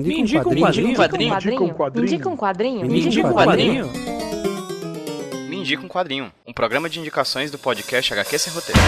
Me indica um quadrinho. Me indica um quadrinho. Me indica um quadrinho. Me indica um quadrinho. Me indica um quadrinho. Um programa de indicações do podcast HQ Sem Roteiro.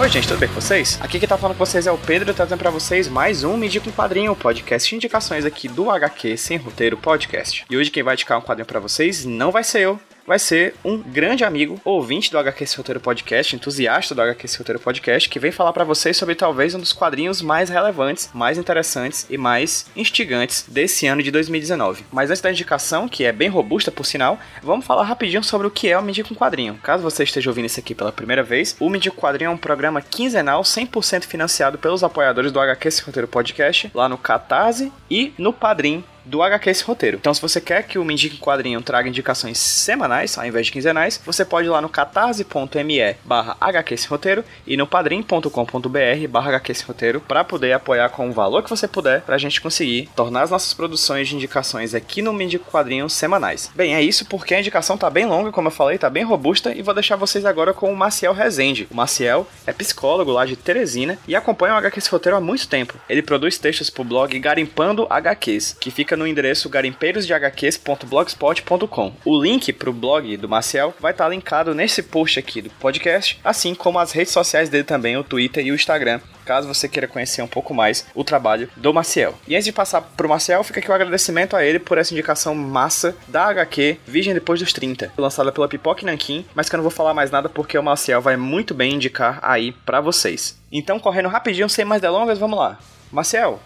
Oi, gente, tudo bem com vocês? Aqui que tá falando com vocês é o Pedro, trazendo pra vocês mais um Me Indica um Quadrinho, o podcast de indicações aqui do HQ Sem Roteiro Podcast. E hoje quem vai indicar um quadrinho pra vocês não vai ser eu, vai ser um grande amigo, ouvinte do HQ Roteiro Podcast, entusiasta do HQ Roteiro Podcast, que vem falar para vocês sobre talvez um dos quadrinhos mais relevantes, mais interessantes e mais instigantes desse ano de 2019. Mas antes da indicação, que é bem robusta por sinal, vamos falar rapidinho sobre o que é o Medico Quadrinho. Caso você esteja ouvindo isso aqui pela primeira vez, o Medico Quadrinho é um programa quinzenal 100% financiado pelos apoiadores do HQ Roteiro Podcast, lá no Catarse e no Padrim do HQ esse roteiro. Então, se você quer que o Me Indique Quadrinho traga indicações semanais, ao invés de quinzenais, você pode ir lá no catarse.me barra HQ esse roteiro e no padrim.com.br barra HQ esse roteiro para poder apoiar com o valor que você puder para a gente conseguir tornar as nossas produções de indicações aqui no Me Indique Quadrinho semanais. Bem, é isso porque a indicação tá bem longa, como eu falei, tá bem robusta e vou deixar vocês agora com o Maciel Rezende. O Maciel é psicólogo lá de Teresina e acompanha o HQ esse roteiro há muito tempo. Ele produz textos pro blog Garimpando HQs, que fica no endereço garimpeirosdehqs.blogspot.com. O link para o blog do Marcel vai estar tá linkado nesse post aqui do podcast, assim como as redes sociais dele também, o Twitter e o Instagram, caso você queira conhecer um pouco mais o trabalho do Maciel. E antes de passar pro Maciel, fica aqui o um agradecimento a ele por essa indicação massa da HQ Virgem Depois dos 30, lançada pela Pipoca Nankin, mas que eu não vou falar mais nada porque o Maciel vai muito bem indicar aí para vocês. Então, correndo rapidinho, sem mais delongas, vamos lá. Marcel,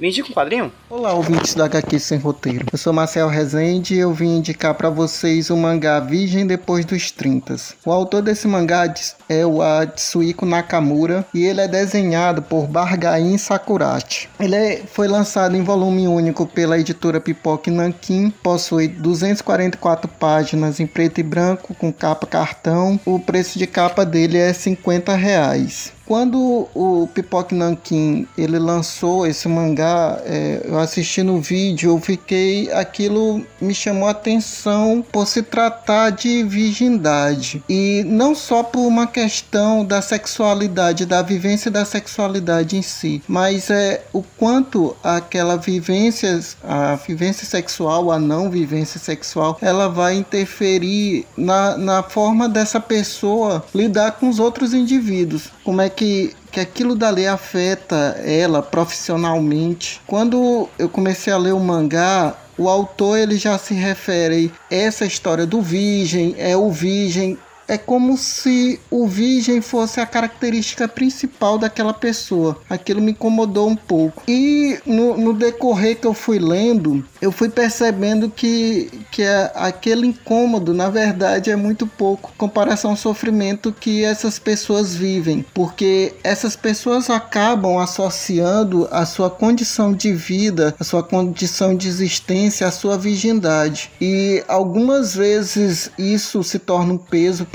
me indica um quadrinho? Olá, ouvintes da HQ Sem Roteiro. Eu sou Marcel Rezende e eu vim indicar para vocês o mangá Virgem Depois dos 30. O autor desse mangá é o Atsuiko Nakamura e ele é desenhado por Bargain Sakurati. Ele é, foi lançado em volume único pela editora Pipoque Nankin, possui 244 páginas em preto e branco com capa cartão. O preço de capa dele é 50 reais. Quando o Pipoque Nankin ele lançou esse mangá, é, eu assisti no vídeo, eu fiquei, aquilo me chamou a atenção por se tratar de virgindade e não só por uma questão da sexualidade, da vivência da sexualidade em si, mas é o quanto aquela vivência, a vivência sexual, a não vivência sexual, ela vai interferir na, na forma dessa pessoa lidar com os outros indivíduos. Como é que que, que aquilo dali afeta ela profissionalmente. Quando eu comecei a ler o mangá, o autor ele já se refere essa história do virgem, é o virgem é como se o virgem fosse a característica principal daquela pessoa. Aquilo me incomodou um pouco. E no, no decorrer que eu fui lendo, eu fui percebendo que, que é, aquele incômodo, na verdade, é muito pouco comparação ao sofrimento que essas pessoas vivem. Porque essas pessoas acabam associando a sua condição de vida, a sua condição de existência, a sua virgindade. E algumas vezes isso se torna um peso,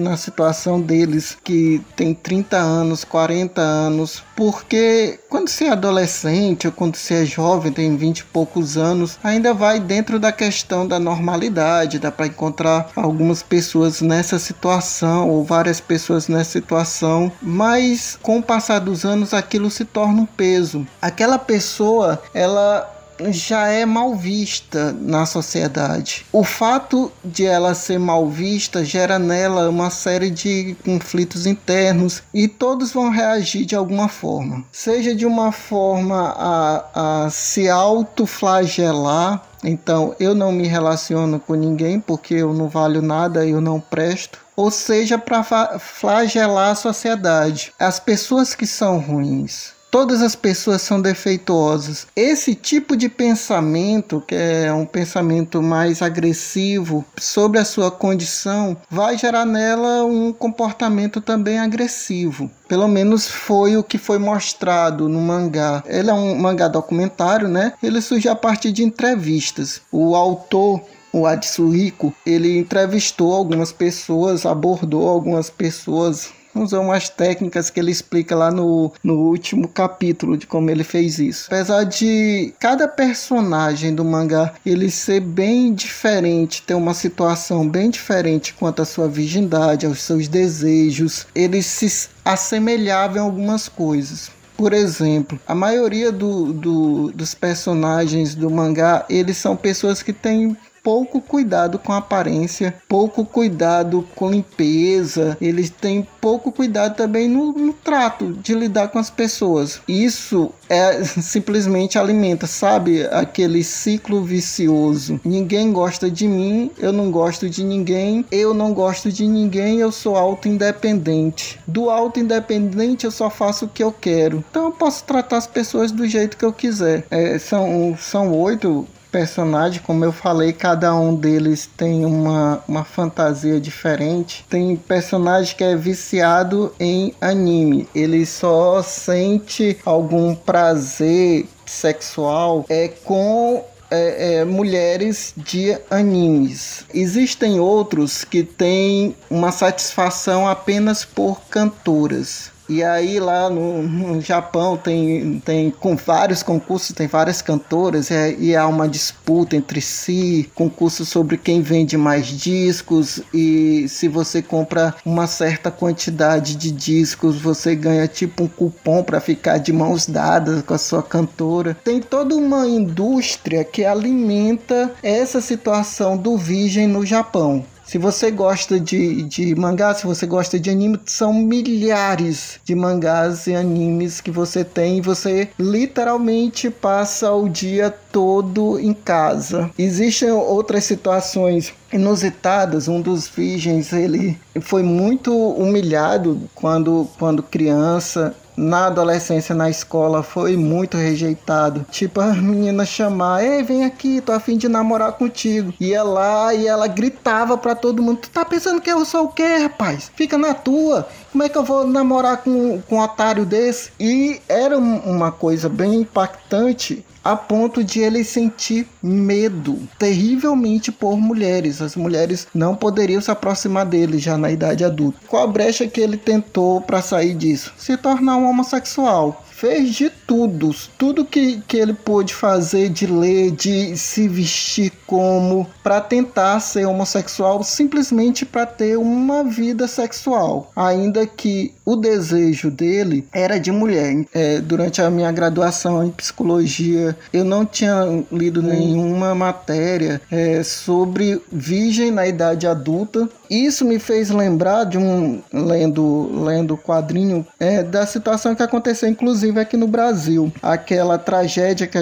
na situação deles que tem 30 anos, 40 anos, porque quando você é adolescente ou quando você é jovem, tem 20 e poucos anos, ainda vai dentro da questão da normalidade, dá para encontrar algumas pessoas nessa situação ou várias pessoas nessa situação, mas com o passar dos anos aquilo se torna um peso. Aquela pessoa, ela já é mal vista na sociedade. O fato de ela ser mal vista gera nela uma série de conflitos internos e todos vão reagir de alguma forma, seja de uma forma a, a se autoflagelar. Então, eu não me relaciono com ninguém porque eu não valho nada, eu não presto ou seja, para flagelar a sociedade. As pessoas que são ruins, todas as pessoas são defeituosas. Esse tipo de pensamento, que é um pensamento mais agressivo sobre a sua condição, vai gerar nela um comportamento também agressivo. Pelo menos foi o que foi mostrado no mangá. Ele é um mangá documentário, né? Ele surge a partir de entrevistas. O autor o Adsuhiko, ele entrevistou algumas pessoas, abordou algumas pessoas usou umas técnicas que ele explica lá no, no último capítulo de como ele fez isso. Apesar de cada personagem do mangá ele ser bem diferente, ter uma situação bem diferente quanto à sua virgindade, aos seus desejos, eles se assemelhavam em algumas coisas. Por exemplo, a maioria do, do, dos personagens do mangá, eles são pessoas que têm pouco cuidado com aparência, pouco cuidado com limpeza, eles têm pouco cuidado também no, no trato de lidar com as pessoas. Isso é simplesmente alimenta, sabe, aquele ciclo vicioso. Ninguém gosta de mim, eu não gosto de ninguém, eu não gosto de ninguém, eu sou auto-independente. Do auto-independente eu só faço o que eu quero. Então eu posso tratar as pessoas do jeito que eu quiser. É, são, são oito personagem, como eu falei, cada um deles tem uma, uma fantasia diferente. Tem personagem que é viciado em anime, ele só sente algum prazer sexual é com é, é, mulheres de animes. Existem outros que têm uma satisfação apenas por cantoras. E aí lá no, no, Japão tem, tem com vários concursos, tem várias cantoras é, e há uma disputa entre si, concurso sobre quem vende mais discos e se você compra uma certa quantidade de discos, você ganha tipo um cupom para ficar de mãos dadas com a sua cantora. Tem toda uma indústria que alimenta essa situação do virgem no Japão. Se você gosta de, de mangá, se você gosta de anime, são milhares de mangás e animes que você tem você literalmente passa o dia todo em casa. Existem outras situações inusitadas. Um dos virgens, ele foi muito humilhado quando, quando criança na adolescência, na escola, foi muito rejeitado. Tipo, a menina chamar, ei, vem aqui, tô afim de namorar contigo. Ia lá e ela gritava pra todo mundo: Tu tá pensando que eu sou o quê, rapaz? Fica na tua. Como é que eu vou namorar com, com um otário desse? E era uma coisa bem impactante a ponto de ele sentir medo terrivelmente por mulheres. As mulheres não poderiam se aproximar dele já na idade adulta. Qual a brecha que ele tentou para sair disso? Se tornar um homossexual fez de tudo, tudo que, que ele pôde fazer, de ler, de se vestir como, para tentar ser homossexual, simplesmente para ter uma vida sexual, ainda que o desejo dele era de mulher. É, durante a minha graduação em psicologia, eu não tinha lido nenhuma matéria é, sobre virgem na idade adulta. Isso me fez lembrar de um lendo lendo quadrinho é, da situação que aconteceu, inclusive aqui no Brasil. Aquela tragédia que,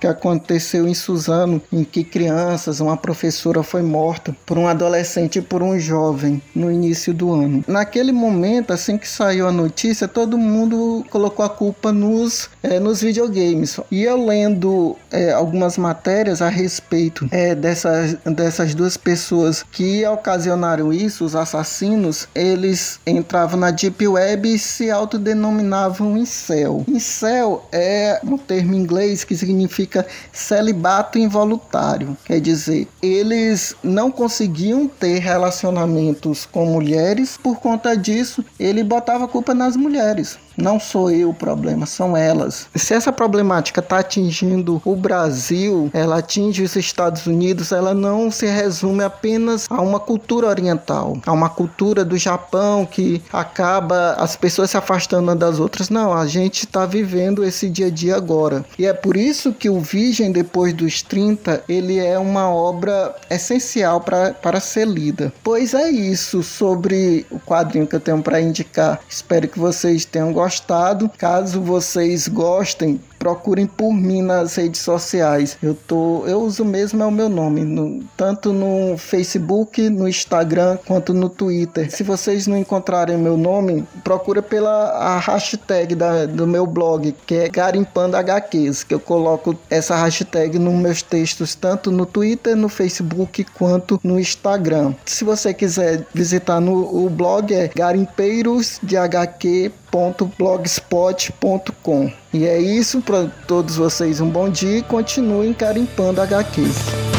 que aconteceu em Suzano, em que crianças, uma professora foi morta por um adolescente e por um jovem no início do ano. Naquele momento, assim que saiu a notícia, todo mundo colocou a culpa nos, é, nos videogames. E eu lendo é, algumas matérias a respeito é, dessas, dessas duas pessoas que ocasionaram isso, os assassinos, eles entravam na Deep Web e se autodenominavam incel. Incel é um termo em inglês que significa celibato involuntário. Quer dizer, eles não conseguiam ter relacionamentos com mulheres, por conta disso, ele botava a culpa nas mulheres. Não sou eu o problema, são elas. Se essa problemática está atingindo o Brasil, ela atinge os Estados Unidos, ela não se resume apenas a uma cultura oriental, a uma cultura do Japão que acaba as pessoas se afastando das outras. Não, a gente está vivendo esse dia a dia agora. E é por isso que o Virgem, depois dos 30, ele é uma obra essencial para ser lida. Pois é isso sobre o quadrinho que eu tenho para indicar. Espero que vocês tenham gostado gostado. Caso vocês gostem, procurem por mim nas redes sociais. Eu tô, eu uso mesmo é o meu nome, no, tanto no Facebook, no Instagram quanto no Twitter. Se vocês não encontrarem meu nome, procura pela hashtag da, do meu blog, que é Garimpando HQs, que eu coloco essa hashtag nos meus textos tanto no Twitter, no Facebook quanto no Instagram. Se você quiser visitar no o blog é garimpeiros.blogspot.com. E é isso para todos vocês. Um bom dia e continuem carimpando HQs.